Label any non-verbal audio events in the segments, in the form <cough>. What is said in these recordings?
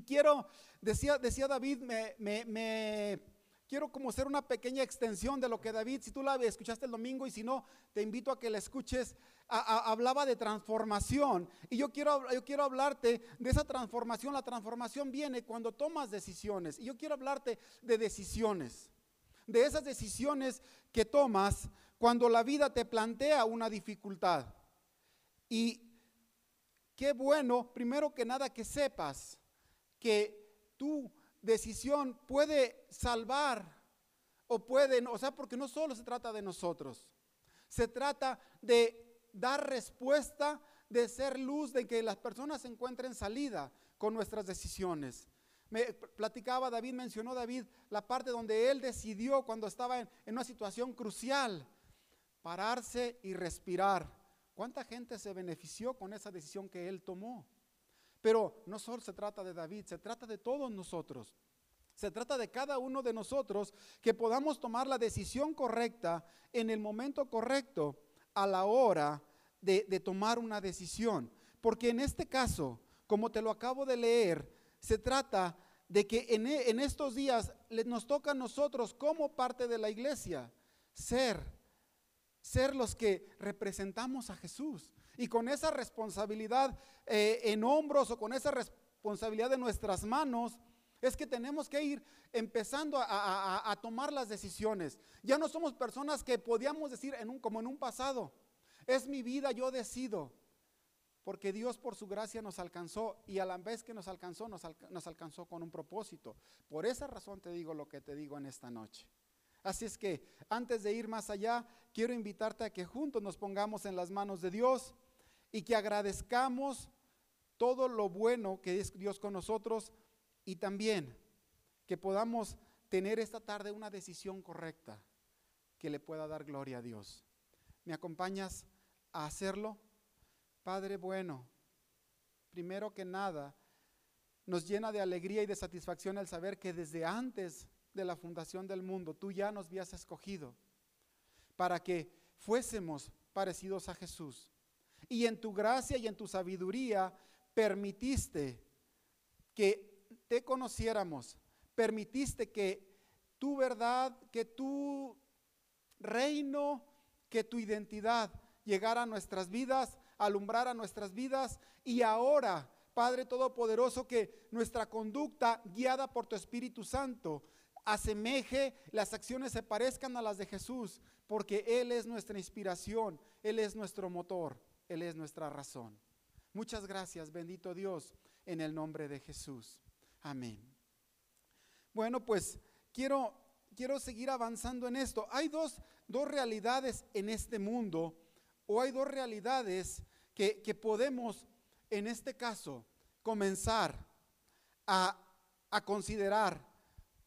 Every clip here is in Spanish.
Y quiero, decía, decía David, me, quiero como hacer una pequeña extensión de lo que David, si tú la escuchaste el domingo y si no, te invito a que la escuches, hablaba de transformación. Y yo quiero, yo quiero hablarte de esa transformación. La transformación viene cuando tomas decisiones. Y yo quiero hablarte de decisiones. De esas decisiones que tomas cuando la vida te plantea una dificultad. Y qué bueno, primero que nada, que sepas que tu decisión puede salvar o puede, o sea, porque no solo se trata de nosotros, se trata de dar respuesta, de ser luz, de que las personas encuentren salida con nuestras decisiones. Me platicaba David, mencionó David la parte donde él decidió cuando estaba en, en una situación crucial, pararse y respirar. ¿Cuánta gente se benefició con esa decisión que él tomó? Pero no solo se trata de David, se trata de todos nosotros. Se trata de cada uno de nosotros que podamos tomar la decisión correcta en el momento correcto a la hora de, tomar una decisión. Porque en este caso, como te lo acabo de leer, se trata de que en, en estos días nos toca a nosotros como parte de la iglesia ser, ser los que representamos a Jesús. Y con esa responsabilidad eh, en hombros o con esa responsabilidad en nuestras manos, es que tenemos que ir empezando a, tomar las decisiones. Ya no somos personas que podíamos decir en un, como en un pasado, es mi vida, yo decido. Porque Dios por su gracia nos alcanzó y a la vez que nos alcanzó, nos, nos alcanzó con un propósito. Por esa razón te digo lo que te digo en esta noche. Así es que antes de ir más allá, quiero invitarte a que juntos nos pongamos en las manos de Dios y que agradezcamos todo lo bueno que es Dios con nosotros y también que podamos tener esta tarde una decisión correcta que le pueda dar gloria a Dios. ¿Me acompañas a hacerlo? Padre bueno, primero que nada, nos llena de alegría y de satisfacción el saber que desde antes de la fundación del mundo tú ya nos habías escogido para que fuésemos parecidos a Jesús. Y en tu gracia y en tu sabiduría permitiste que te conociéramos, permitiste que tu verdad, que tu reino, que tu identidad llegara a nuestras vidas, alumbrara nuestras vidas. Y ahora, Padre Todopoderoso, que nuestra conducta guiada por tu Espíritu Santo asemeje, las acciones se parezcan a las de Jesús, porque Él es nuestra inspiración, Él es nuestro motor. Él es nuestra razón. Muchas gracias, bendito Dios, en el nombre de Jesús. Amén. Bueno, pues quiero, quiero seguir avanzando en esto. Hay dos, dos realidades en este mundo, o hay dos realidades que, que podemos, en este caso, comenzar a, a considerar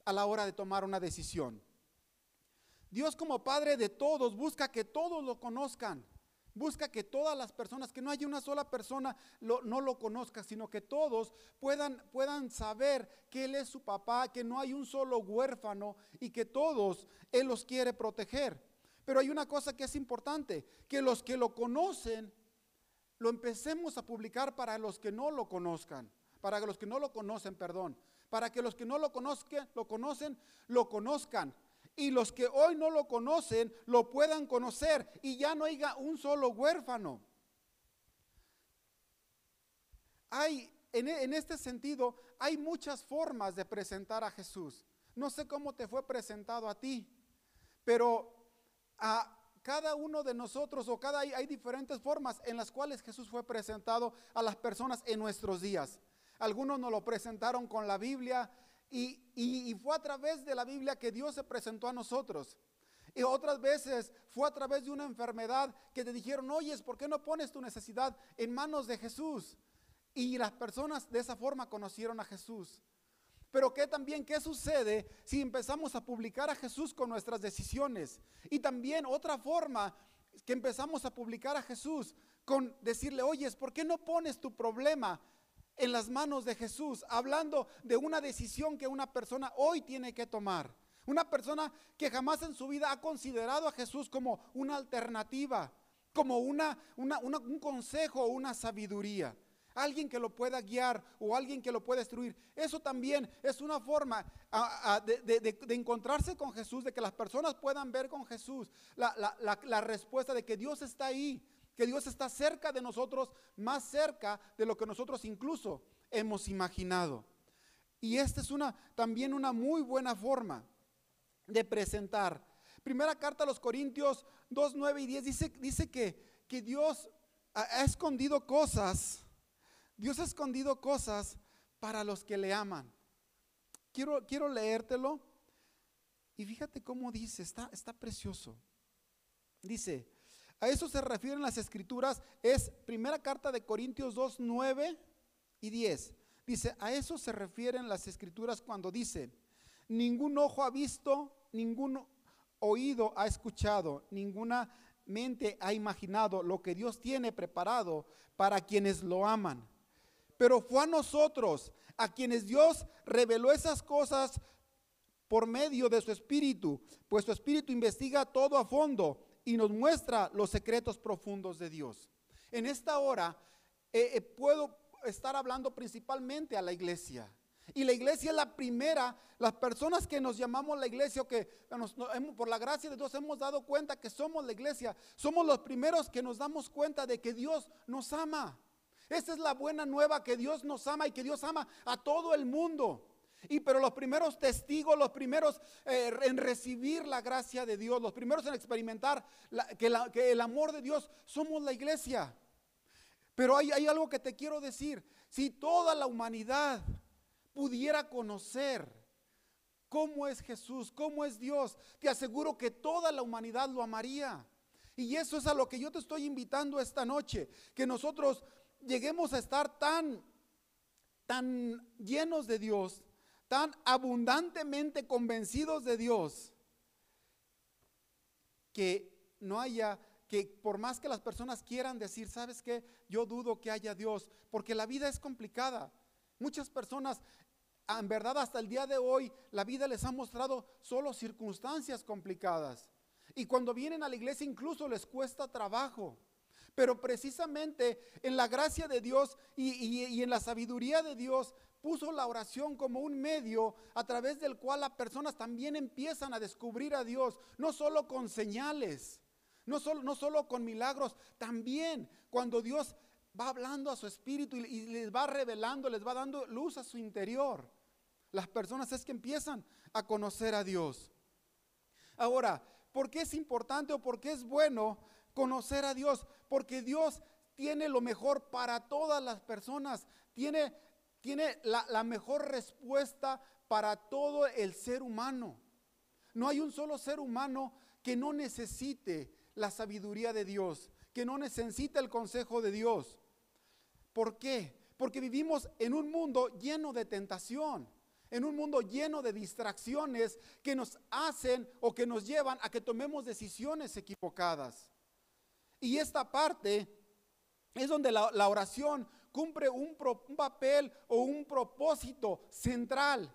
a la hora de tomar una decisión. Dios como Padre de todos busca que todos lo conozcan. Busca que todas las personas, que no haya una sola persona no lo conozca, sino que todos puedan, puedan saber que Él es su papá, que no hay un solo huérfano y que todos Él los quiere proteger. Pero hay una cosa que es importante, que los que lo conocen, lo empecemos a publicar para los que no lo conozcan, para los que no lo conocen, perdón, para que los que no lo conozcan, lo conocen, lo conozcan y los que hoy no lo conocen lo puedan conocer y ya no haya un solo huérfano. Hay, en, en este sentido, hay muchas formas de presentar a Jesús. No sé cómo te fue presentado a ti, pero a cada uno de nosotros o cada hay, hay diferentes formas en las cuales Jesús fue presentado a las personas en nuestros días. Algunos nos lo presentaron con la Biblia, y, fue a través de la Biblia que Dios se presentó a nosotros. Y otras veces fue a través de una enfermedad que te dijeron, oye, ¿por qué no pones tu necesidad en manos de Jesús? Y las personas de esa forma conocieron a Jesús. Pero ¿qué también qué sucede si empezamos a publicar a Jesús con nuestras decisiones? Y también otra forma que empezamos a publicar a Jesús con decirle, oye, ¿por qué no pones tu problema en las manos de Jesús, hablando de una decisión que una persona hoy tiene que tomar. Una persona que jamás en su vida ha considerado a Jesús como una alternativa, como una, un consejo o una sabiduría. alguien que lo pueda guiar o alguien que lo pueda destruir. Eso también es una forma de, encontrarse con Jesús, de que las personas puedan ver con Jesús la, respuesta de que Dios está ahí, que Dios está cerca de nosotros, más cerca de lo que nosotros incluso hemos imaginado. Y esta es una, también una muy buena forma de presentar. Primera carta a los Corintios 2, 9 y 10 dice, dice que, que Dios ha escondido cosas Dios ha escondido cosas para los que le aman. Quiero, quiero leértelo. Y fíjate cómo dice, está, está precioso. Dice, a eso se refieren las escrituras, es primera carta de Corintios 2, 9 y 10. Dice, a eso se refieren las escrituras cuando dice, ningún ojo ha visto, ningún oído ha escuchado, ninguna mente ha imaginado lo que Dios tiene preparado para quienes lo aman. Pero fue a nosotros a quienes Dios reveló esas cosas por medio de su espíritu, pues su espíritu investiga todo a fondo y nos muestra los secretos profundos de Dios. En esta hora eh, eh, puedo estar hablando principalmente a la iglesia. Y la iglesia es la primera, las personas que nos llamamos la iglesia o que por la gracia de Dios hemos dado cuenta que somos la iglesia, somos los primeros que nos damos cuenta de que Dios nos ama. Esa es la buena nueva que Dios nos ama y que Dios ama a todo el mundo. Y pero los primeros testigos, los primeros eh, en recibir la gracia de Dios, los primeros en experimentar que, que, el amor de Dios, somos la iglesia. Pero hay, hay algo que te quiero decir. Si toda la humanidad pudiera conocer cómo es Jesús, cómo es Dios, te aseguro que toda la humanidad lo amaría. Y eso es a lo que yo te estoy invitando esta noche, que nosotros lleguemos a estar tan, tan llenos de Dios, tan abundantemente convencidos de Dios, que no haya, que por más que las personas quieran decir, ¿sabes qué? Yo dudo que haya Dios, porque la vida es complicada. Muchas personas, en verdad hasta el día de hoy, la vida les ha mostrado solo circunstancias complicadas. Y cuando vienen a la iglesia incluso les cuesta trabajo. Pero precisamente en la gracia de Dios y, en la sabiduría de Dios puso la oración como un medio a través del cual las personas también empiezan a descubrir a Dios, no solo con señales, no solo, no solo con milagros, también cuando Dios va hablando a su espíritu y, y les va revelando, les va dando luz a su interior. Las personas es que empiezan a conocer a Dios. Ahora, ¿por qué es importante o por qué es bueno conocer a Dios, porque Dios tiene lo mejor para todas las personas, tiene, tiene la, la mejor respuesta para todo el ser humano. No hay un solo ser humano que no necesite la sabiduría de Dios, que no necesite el consejo de Dios. ¿Por qué? Porque vivimos en un mundo lleno de tentación, en un mundo lleno de distracciones que nos hacen o que nos llevan a que tomemos decisiones equivocadas. Y esta parte es donde la, oración cumple un, un papel o un propósito central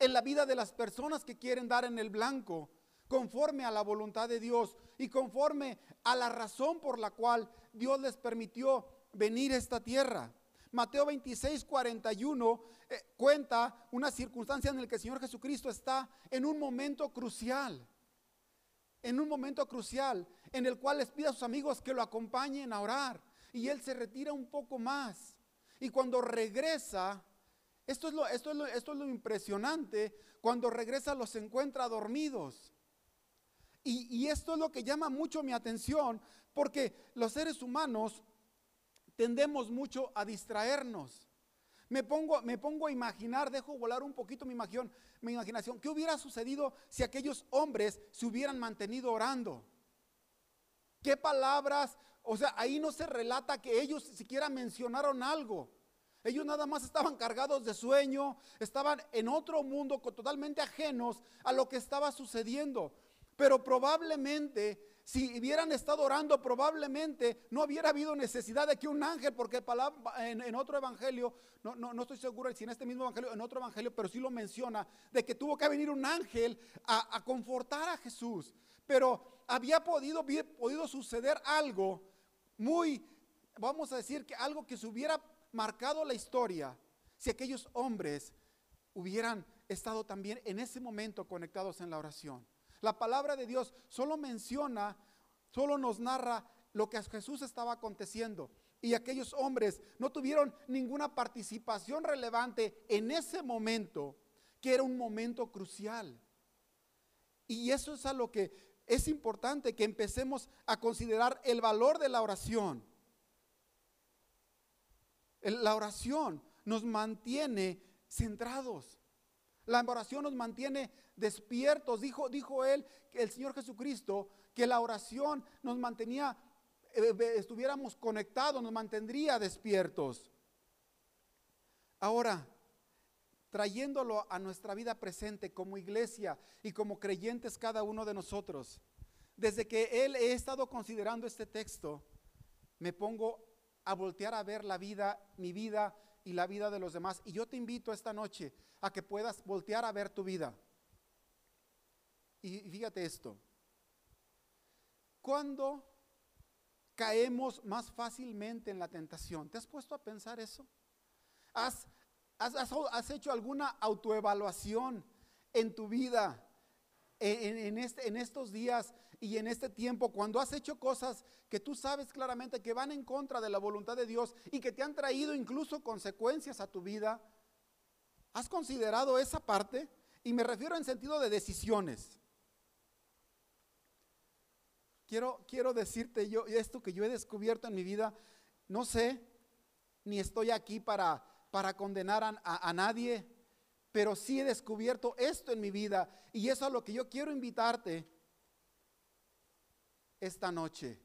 en la vida de las personas que quieren dar en el blanco, conforme a la voluntad de Dios y conforme a la razón por la cual Dios les permitió venir a esta tierra. Mateo 26, 41 eh, cuenta una circunstancia en la que el Señor Jesucristo está en un momento crucial. En un momento crucial en el cual les pide a sus amigos que lo acompañen a orar. Y él se retira un poco más. Y cuando regresa, esto es lo, esto es lo, esto es lo impresionante, cuando regresa los encuentra dormidos. Y, y esto es lo que llama mucho mi atención, porque los seres humanos tendemos mucho a distraernos. Me pongo, me pongo a imaginar, dejo volar un poquito mi mi imaginación. ¿Qué hubiera sucedido si aquellos hombres se hubieran mantenido orando? ¿Qué palabras? O sea, ahí no se relata que ellos siquiera mencionaron algo. Ellos nada más estaban cargados de sueño, estaban en otro mundo totalmente ajenos a lo que estaba sucediendo. Pero probablemente, si hubieran estado orando, probablemente no hubiera habido necesidad de que un ángel, porque en, otro evangelio, no, no, estoy seguro si en este mismo evangelio, en otro evangelio, pero sí lo menciona, de que tuvo que venir un ángel a, a confortar a Jesús. Pero había podido, podido suceder algo muy, vamos a decir que algo que se hubiera marcado la historia si aquellos hombres hubieran estado también en ese momento conectados en la oración. La palabra de Dios solo menciona, solo nos narra lo que a Jesús estaba aconteciendo. Y aquellos hombres no tuvieron ninguna participación relevante en ese momento, que era un momento crucial. Y eso es a lo que es importante que empecemos a considerar el valor de la oración. La oración nos mantiene centrados. La oración nos mantiene despiertos. Dijo, dijo él, el Señor Jesucristo, que la oración nos mantenía, eh, estuviéramos conectados, nos mantendría despiertos. Ahora, trayéndolo a nuestra vida presente como iglesia y como creyentes cada uno de nosotros, desde que él he estado considerando este texto, me pongo a voltear a ver la vida, mi vida y la vida de los demás. Y yo te invito esta noche a que puedas voltear a ver tu vida. Y fíjate esto. Cuando caemos más fácilmente en la tentación? ¿Te has puesto a pensar eso? ¿Has, has, hecho alguna autoevaluación en tu vida en, este, en estos días y en este tiempo, cuando has hecho cosas que tú sabes claramente que van en contra de la voluntad de Dios y que te han traído incluso consecuencias a tu vida, ¿has considerado esa parte? Y me refiero en sentido de decisiones. Quiero, quiero decirte yo esto que yo he descubierto en mi vida, no sé, ni estoy aquí para, para condenar a, nadie, pero sí he descubierto esto en mi vida y eso es a lo que yo quiero invitarte esta noche.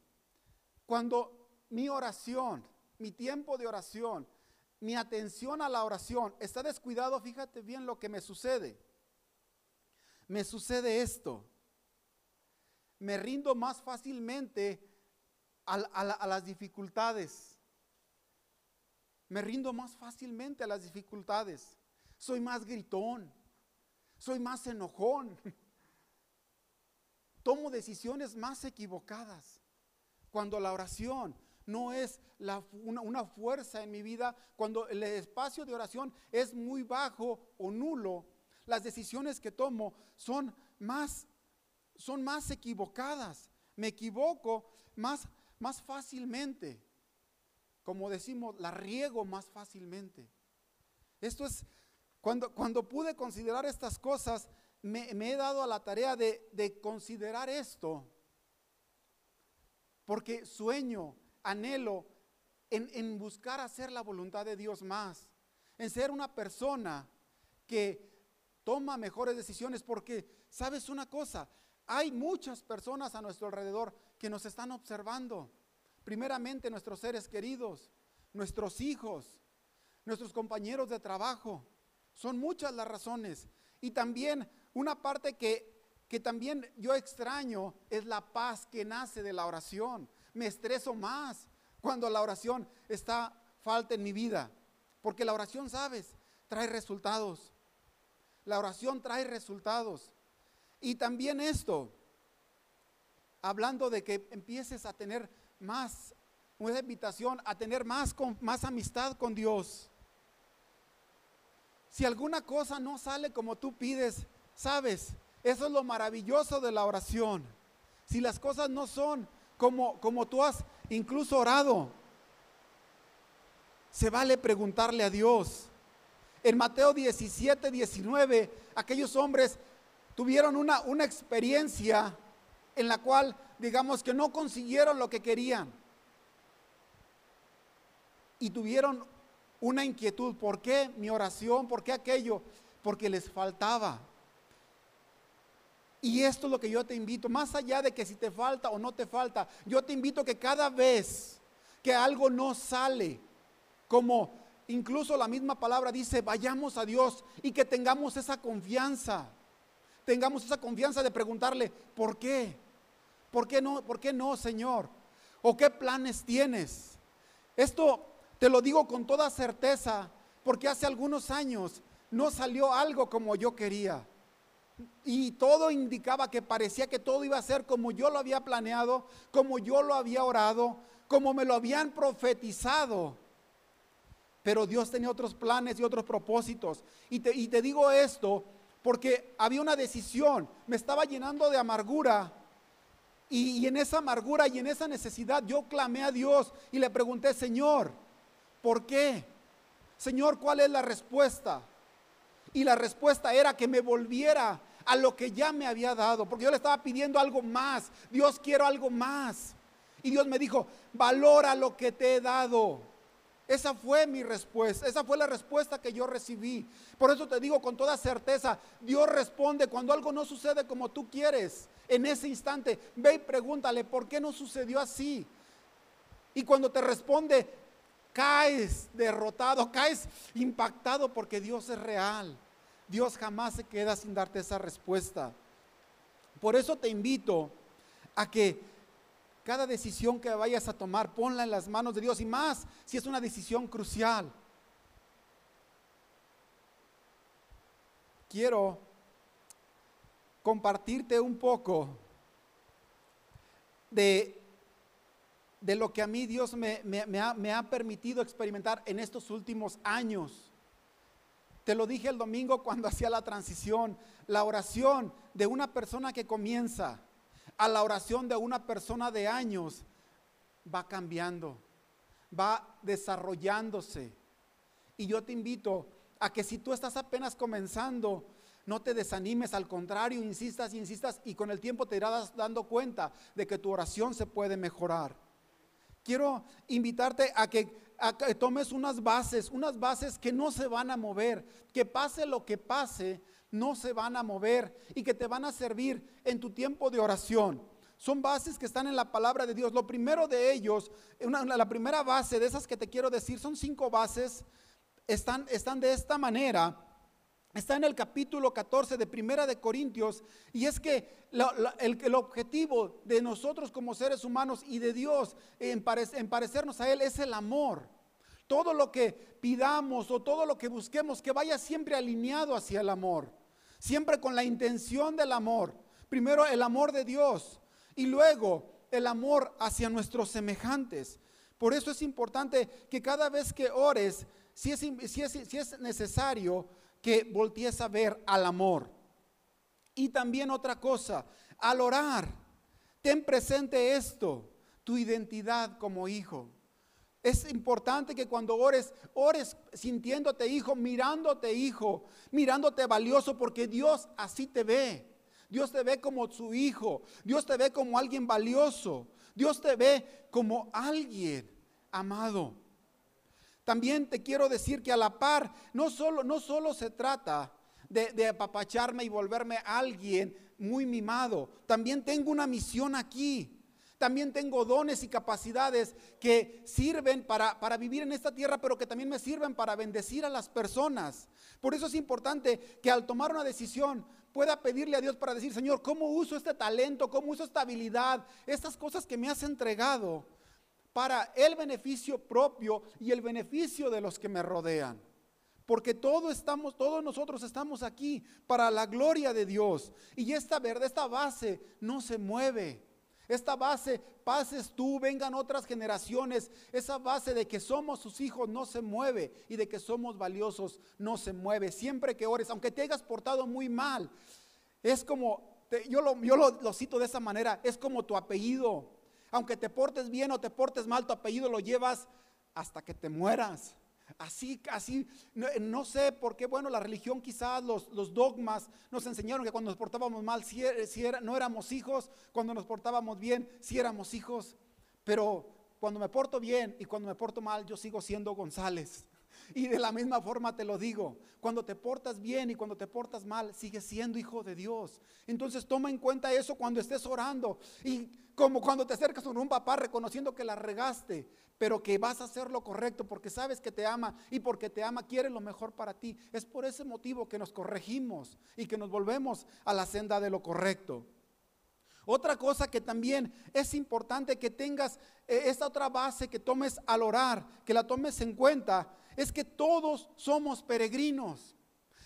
Cuando mi oración, mi tiempo de oración, mi atención a la oración está descuidado, fíjate bien lo que me sucede. Me sucede esto. Me rindo más fácilmente a, las dificultades. Me rindo más fácilmente a las dificultades. Soy más gritón. Soy más enojón <laughs> tomo decisiones más equivocadas. Cuando la oración no es una, fuerza en mi vida, cuando el espacio de oración es muy bajo o nulo, las decisiones que tomo son más, son más equivocadas. Me equivoco más, más fácilmente. Como decimos, la riego más fácilmente. Esto es, cuando, cuando pude considerar estas cosas, me, he dado a la tarea de, considerar esto, porque sueño, anhelo en, en, buscar hacer la voluntad de Dios más, en ser una persona que toma mejores decisiones, porque sabes una cosa, hay muchas personas a nuestro alrededor que nos están observando, primeramente nuestros seres queridos, nuestros hijos, nuestros compañeros de trabajo, son muchas las razones. Y también una parte que, que también yo extraño es la paz que nace de la oración. Me estreso más cuando la oración está falta en mi vida. Porque la oración, sabes, trae resultados. La oración trae resultados. Y también esto, hablando de que empieces a tener más, una invitación a tener más, más amistad con Dios. Si alguna cosa no sale como tú pides, Sabes, eso es lo maravilloso de la oración. Si las cosas no son como, como tú has incluso orado, se vale preguntarle a Dios. En Mateo 17, 19, aquellos hombres tuvieron una, una experiencia en la cual, digamos que no consiguieron lo que querían. Y tuvieron una inquietud. ¿Por qué mi oración? ¿Por qué aquello? Porque les faltaba. Y esto es lo que yo te invito, más allá de que si te falta o no te falta, yo te invito que cada vez que algo no sale, como incluso la misma palabra dice, vayamos a Dios y que tengamos esa confianza, tengamos esa confianza de preguntarle, ¿por qué? ¿Por qué no? ¿Por qué no, Señor? ¿O qué planes tienes? Esto te lo digo con toda certeza, porque hace algunos años no salió algo como yo quería. Y todo indicaba que parecía que todo iba a ser como yo lo había planeado, como yo lo había orado, como me lo habían profetizado. pero Dios tenía otros planes y otros propósitos. Y te, y te digo esto porque había una decisión, me estaba llenando de amargura. Y, en esa amargura y en esa necesidad yo clamé a Dios y le pregunté, Señor, ¿por qué? Señor, ¿cuál es la respuesta? Y la respuesta era que me volviera a lo que ya me había dado, porque yo le estaba pidiendo algo más. Dios, quiero algo más. Y Dios me dijo, valora lo que te he dado. Esa fue mi respuesta, esa fue la respuesta que yo recibí. Por eso te digo con toda certeza, Dios responde cuando algo no sucede como tú quieres. En ese instante, ve y pregúntale, ¿por qué no sucedió así? Y cuando te responde, caes derrotado, caes impactado porque Dios es real. Dios jamás se queda sin darte esa respuesta. Por eso te invito a que cada decisión que vayas a tomar, ponla en las manos de Dios y más si es una decisión crucial. Quiero compartirte un poco de, de lo que a mí Dios me, ha, me ha permitido experimentar en estos últimos años. Te lo dije el domingo cuando <laughs> hacía la transición, la oración de una persona que comienza a la oración de una persona de años va cambiando, va desarrollándose. Y yo te invito a que si tú estás apenas comenzando, no te desanimes, al contrario, insistas insistas y con el tiempo te irás dando cuenta de que tu oración se puede mejorar. Quiero invitarte a que, a que tomes unas bases, unas bases que no se van a mover, que pase lo que pase, no se van a mover y que te van a servir en tu tiempo de oración. Son bases que están en la palabra de Dios. Lo primero de ellos, la primera base de esas que te quiero decir, son cinco bases, están, están de esta manera. Está en el capítulo 14 de Primera de Corintios y es que el, objetivo de nosotros como seres humanos y de Dios en parecernos a Él es el amor. Todo lo que pidamos o todo lo que busquemos, que vaya siempre alineado hacia el amor, siempre con la intención del amor. Primero el amor de Dios y luego el amor hacia nuestros semejantes. Por eso es importante que cada vez que ores, si es, si es, necesario, que voltees a ver al amor. Y también otra cosa, al orar, ten presente esto, tu identidad como hijo. Es importante que cuando ores, ores sintiéndote hijo, mirándote hijo, mirándote valioso, porque Dios así te ve. Dios te ve como su hijo. Dios te ve como alguien valioso. Dios te ve como alguien amado. También te quiero decir que a la par, no solo, no solo se trata de, de apapacharme y volverme alguien muy mimado. También tengo una misión aquí. También tengo dones y capacidades que sirven para, para, vivir en esta tierra, pero que también me sirven para bendecir a las personas. Por eso es importante que al tomar una decisión pueda pedirle a Dios para decir, Señor, ¿cómo uso este talento? ¿Cómo uso esta habilidad? Estas cosas que me has entregado para el beneficio propio y el beneficio de los que me rodean. Porque todos estamos, todos nosotros estamos aquí para la gloria de Dios. Y esta verdad, esta base no se mueve. Esta base, pases tú, vengan otras generaciones. Esa base de que somos sus hijos no se mueve y de que somos valiosos no se mueve. Siempre que ores, aunque te hayas portado muy mal, es como, yo, lo, lo cito de esa manera, es como tu apellido. Aunque te portes bien o te portes mal, tu apellido lo llevas hasta que te mueras. Así, así, no, sé por qué, bueno, la religión quizás, los, dogmas nos enseñaron que cuando nos portábamos mal, si, si era, no éramos hijos, cuando nos portábamos bien, si éramos hijos, pero cuando me porto bien y cuando me porto mal, yo sigo siendo González. Y de la misma forma te lo digo, cuando te portas bien y cuando te portas mal, sigues siendo hijo de Dios. Entonces toma en cuenta eso cuando estés orando y como cuando te acercas con un papá reconociendo que la regaste, pero que vas a hacer lo correcto porque sabes que te ama y porque te ama quiere lo mejor para ti. Es por ese motivo que nos corregimos y que nos volvemos a la senda de lo correcto. Otra cosa que también es importante que tengas eh, esta otra base que tomes al orar, que la tomes en cuenta, es que todos somos peregrinos.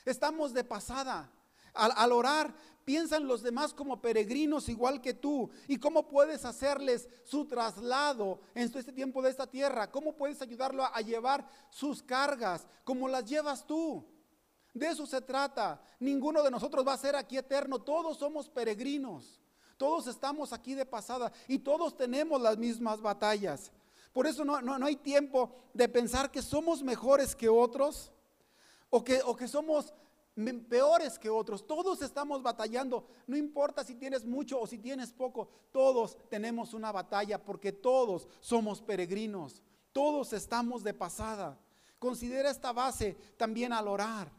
Estamos de pasada. Al, orar, piensa en los demás como peregrinos igual que tú. ¿Y cómo puedes hacerles su traslado en este tiempo de esta tierra? ¿Cómo puedes ayudarlo a, llevar sus cargas como las llevas tú? De eso se trata. Ninguno de nosotros va a ser aquí eterno. Todos somos peregrinos. Todos estamos aquí de pasada y todos tenemos las mismas batallas. Por eso no, no, hay tiempo de pensar que somos mejores que otros o que, o que somos peores que otros. Todos estamos batallando. No importa si tienes mucho o si tienes poco. Todos tenemos una batalla porque todos somos peregrinos. Todos estamos de pasada. Considera esta base también al orar.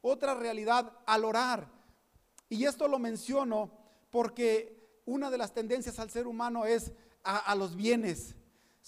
Otra realidad al orar. Y esto lo menciono porque una de las tendencias al ser humano es a, a los bienes.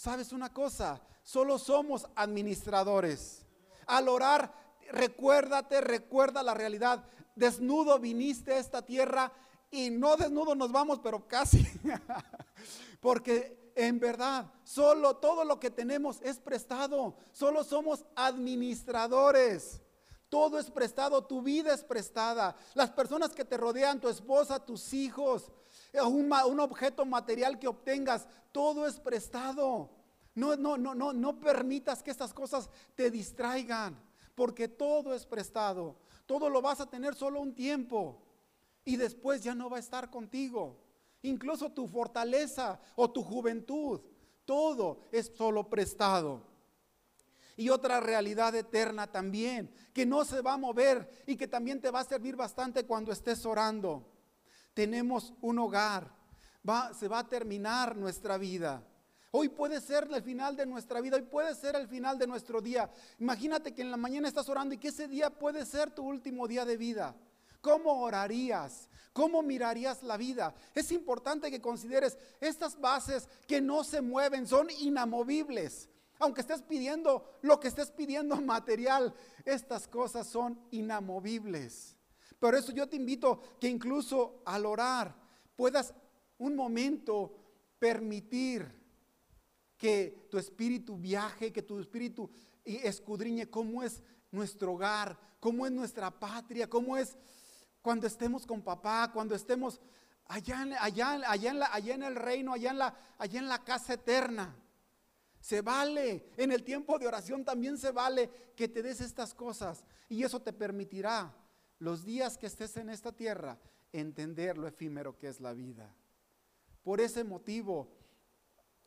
¿Sabes una cosa? Solo somos administradores. Al orar recuérdate, recuerda la realidad. Desnudo viniste a esta tierra y no desnudo nos vamos, pero casi. <laughs> Porque en verdad, solo todo lo que tenemos es prestado. Solo somos administradores. Todo es prestado, tu vida es prestada. Las personas que te rodean, tu esposa, tus hijos, un, objeto material que obtengas, todo es prestado. No, no, no, no, no permitas que estas cosas te distraigan porque todo es prestado. Todo lo vas a tener solo un tiempo y después ya no va a estar contigo. Incluso tu fortaleza o tu juventud, todo es solo prestado. Y otra realidad eterna también, que no se va a mover y que también te va a servir bastante cuando estés orando. Tenemos un hogar, se va a terminar nuestra vida. Hoy puede ser el final de nuestra vida, hoy puede ser el final de nuestro día. Imagínate que en la mañana estás orando y que ese día puede ser tu último día de vida. ¿Cómo orarías? ¿Cómo mirarías la vida? Es importante que consideres estas bases que no se mueven, son inamovibles. Aunque estés pidiendo lo que estés pidiendo <laughs> material, estas cosas son inamovibles. Por eso yo te invito que incluso al orar puedas un momento permitir que tu espíritu viaje, que tu espíritu escudriñe cómo es nuestro hogar, cómo es nuestra patria, cómo es cuando estemos con papá, cuando estemos allá, allá, allá, en, allá en el reino, allá en, la, allá en la casa eterna. Se vale, en el tiempo de oración también se vale que te des estas cosas y eso te permitirá los días que estés en esta tierra entender lo efímero que es la vida. Por ese motivo,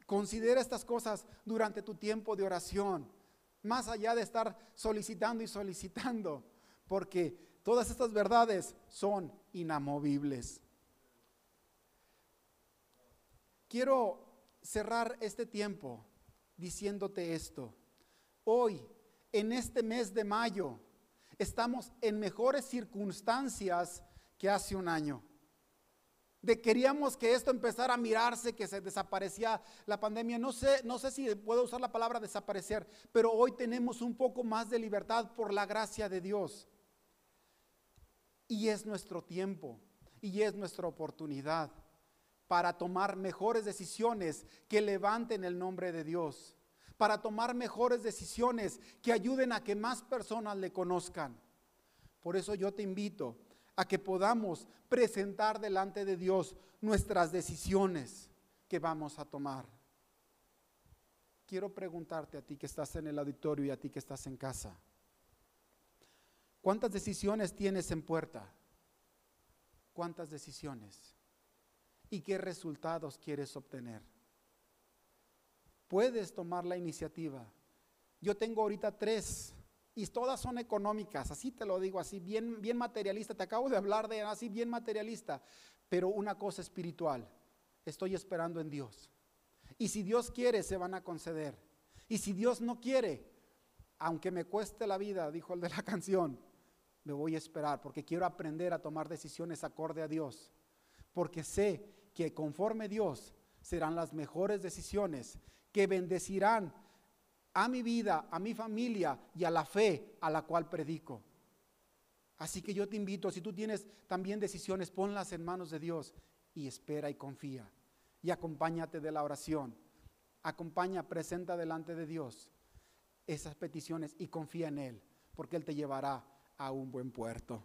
Considera estas cosas durante tu tiempo de oración, más allá de estar solicitando y solicitando, porque todas estas verdades son inamovibles. Quiero cerrar este tiempo diciéndote esto. Hoy, en este mes de mayo, estamos en mejores circunstancias que hace un año de queríamos que esto empezara a mirarse, que se desaparecía la pandemia. No sé, no sé si puedo usar la palabra desaparecer, pero hoy tenemos un poco más de libertad por la gracia de Dios. Y es nuestro tiempo y es nuestra oportunidad para tomar mejores decisiones que levanten el nombre de Dios, para tomar mejores decisiones que ayuden a que más personas le conozcan. Por eso yo te invito a que podamos presentar delante de Dios nuestras decisiones que vamos a tomar. Quiero preguntarte a ti que estás en el auditorio y a ti que estás en casa. ¿Cuántas decisiones tienes en puerta? ¿Cuántas decisiones? ¿Y qué resultados quieres obtener? Puedes tomar la iniciativa. Yo tengo ahorita tres y todas son económicas, así te lo digo, así bien, bien materialista. Te acabo de hablar de así bien materialista, pero una cosa espiritual. Estoy esperando en Dios. Y si Dios quiere, se van a conceder. Y si Dios no quiere, aunque me cueste la vida, dijo el de la <laughs> canción, me voy a esperar porque quiero aprender a tomar decisiones acorde a Dios. Porque sé que conforme Dios serán las mejores decisiones que bendecirán a mi vida, a mi familia y a la fe a la cual predico. Así que yo te invito, si tú tienes también decisiones, ponlas en manos de Dios y espera y confía. Y acompáñate de la oración. Acompaña, presenta delante de Dios esas peticiones y confía en Él, porque Él te llevará a un buen puerto.